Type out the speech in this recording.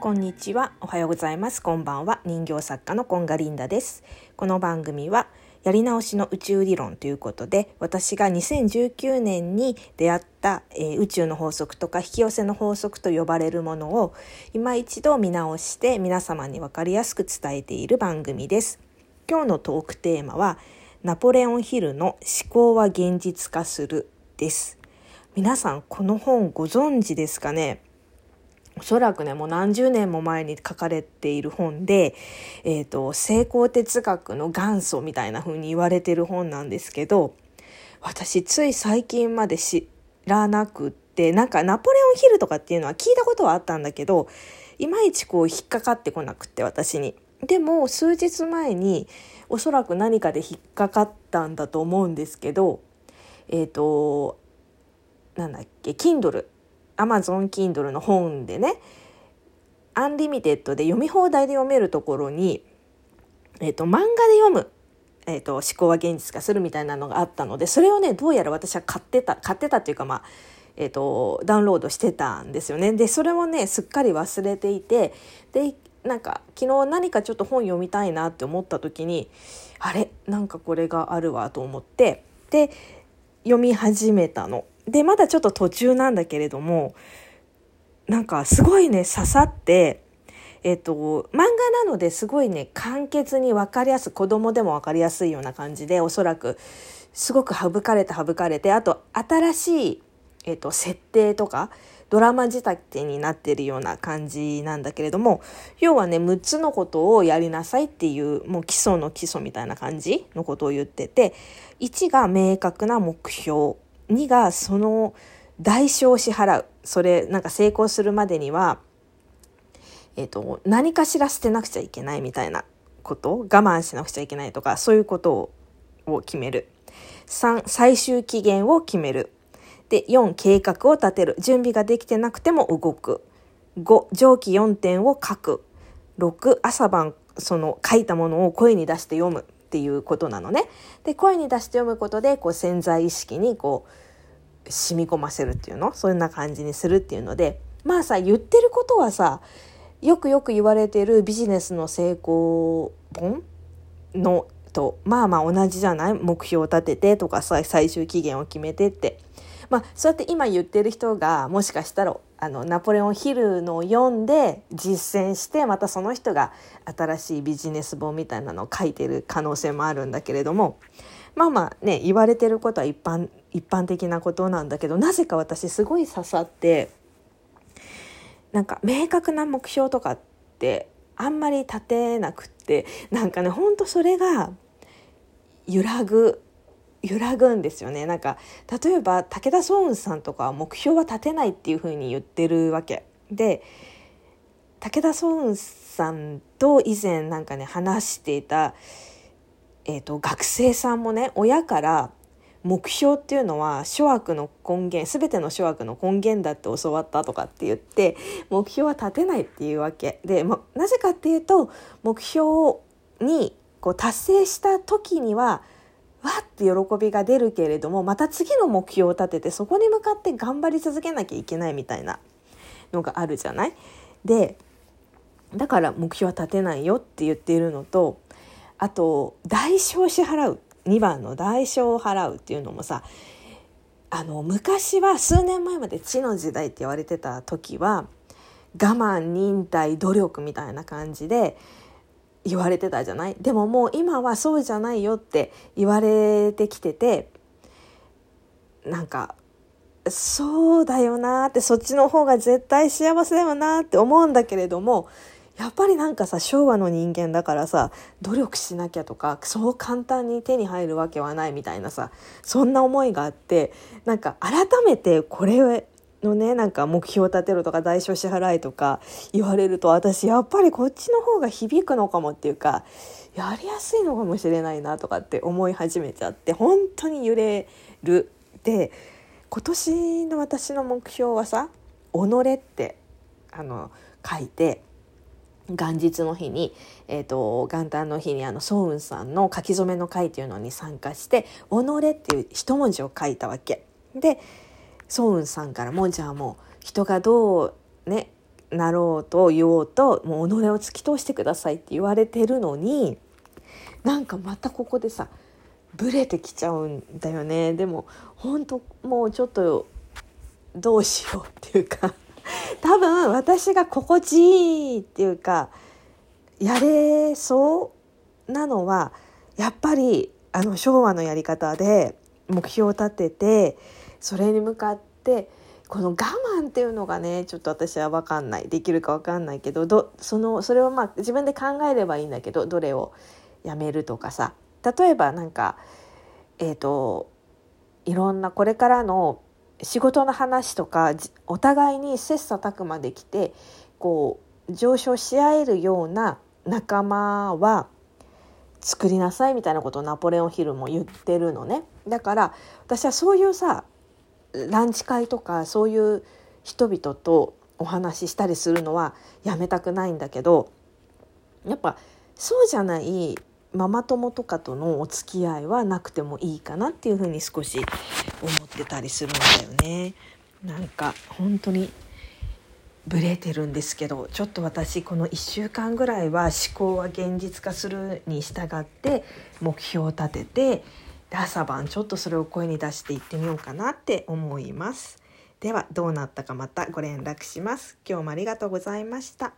こんにちは。おはようございます。こんばんは。人形作家のコンガリンダです。この番組はやり直しの宇宙理論ということで私が2019年に出会った、えー、宇宙の法則とか引き寄せの法則と呼ばれるものを今一度見直して皆様に分かりやすく伝えている番組です。今日のトークテーマはナポレオンヒルの思考は現実化するです。皆さんこの本ご存知ですかね？おそらくねもう何十年も前に書かれている本で、えーと、成功哲学の元祖みたいな風に言われてる本なんですけど私つい最近まで知らなくってなんかナポレオンヒルとかっていうのは聞いたことはあったんだけどいまいちこう引っかかってこなくって私に。でも数日前におそらく何かで引っかかったんだと思うんですけどえっ、ー、となんだっけ Kindle Amazon Kindle の本でね Unlimited で読み放題で読めるところに、えーと、漫画で読む、えーと、思考は現実化するみたいなのがあったのでそれをねどうやら私は買ってた買ってたっていうかまあえーと、ダウンロードしてたんですよね。でそれもねすっかり忘れていてでなんか昨日何かちょっと本読みたいなって思った時にあれなんかこれがあるわと思ってで読み始めたの。で、まだちょっと途中なんだけれども、なんかすごいね、刺さって、えっと、漫画なのですごいね、簡潔に分かりやすい、子供でも分かりやすいような感じで、おそらく、すごく省かれて省かれて、あと、新しい、えっと、設定とか、ドラマ仕立てになってるような感じなんだけれども、要はね、6つのことをやりなさいっていう、もう基礎の基礎みたいな感じのことを言ってて、1が明確な目標。2がその代償を支払う。それなんか成功するまでには、えーと、何かしら捨てなくちゃいけないみたいなこと我慢しなくちゃいけないとかそういうことを決める。3最終期限を決める。で4計画を立てる。準備ができてなくても動く。5上記4点を書く。6朝晩その書いたものを声に出して読むっていうことなのね。で声に出して読むことでこう潜在意識にこう染み込ませるっていうの？そんな感じにするっていうので。まあさ言ってることはさよくよく言われてるビジネスの成功本？のとまあまあ同じじゃない？目標を立ててとかさ最終期限を決めてって。まあそうやって今言ってる人がもしかしたらあのナポレオンヒルのを読んで実践してまたその人が新しいビジネス本みたいなのを書いてる可能性もあるんだけれども。まあまあね言われてることは一般一般的なことなんだけどなぜか私すごい刺さってなんか明確な目標とかってあんまり立てなくってなんかねほんとそれが揺らぐ揺らぐんですよね。なんか例えば武田壮雲さんとかは目標は立てないっていうふうに言ってるわけ。で武田壮雲さんと以前なんかね話していた、えーと、学生さんもね親から目標っていうのは諸悪の根源全ての諸悪の根源だって教わったとかって言って目標は立てないっていうわけで、ま、なぜかっていうと目標にこう達成した時にはわって喜びが出るけれどもまた次の目標を立ててそこに向かって頑張り続けなきゃいけないみたいなのがあるじゃない？でだから目標は立てないよって言っているのとあと代償を支払う2番の代償を払うっていうのもさあの昔は数年前まで地の時代って言われてた時は我慢忍耐努力みたいな感じで言われてたじゃない？でももう今はそうじゃないよって言われてきててなんかそうだよなってそっちの方が絶対幸せだよなって思うんだけれどもやっぱりなんかさ昭和の人間だからさ努力しなきゃとかそう簡単に手に入るわけはないみたいなさそんな思いがあってなんか改めてこれのねなんか目標を立てるとか代償支払いとか言われると私やっぱりこっちの方が響くのかもっていうかやりやすいのかもしれないなとかって思い始めちゃって本当に揺れる。で今年の私の目標はさ「己」ってあの書いて元日の日に、えーと、元旦の日にあのソウンさんの書き初めの会っていうのに参加して「己」っていう一文字を書いたわけ。でソウンさんからもじゃあもう人がどうねなろうと言おうともう己を突き通してくださいって言われてるのになんかまたここでさブレてきちゃうんだよねでも本当もうちょっとどうしようっていうか多分私が心地いいっていうかやれそうなのはやっぱりあの昭和のやり方で目標を立ててそれに向かってこの我慢っていうのがねちょっと私は分かんない。できるか分かんないけどどそのそれをまあ自分で考えればいいんだけどどれをやめるとかさ。例えばなんかえっ、ー、といろんなこれからの仕事の話とかお互いに切磋琢磨できてこう上昇し合えるような仲間は作りなさいみたいなことをナポレオンヒルも言ってるのね。だから私はそういうさランチ会とかそういう人々とお話ししたりするのはやめたくないんだけどやっぱそうじゃないママ友とかとのお付き合いはなくてもいいかなっていうふうに少し思ってたりするんだよね。なんか本当にブレてるんですけどちょっと私この1週間ぐらいは思考は現実化するに従って目標を立ててで朝晩ちょっとそれを声に出していってみようかなって思います。ではどうなったかまたご連絡します。今日もありがとうございました。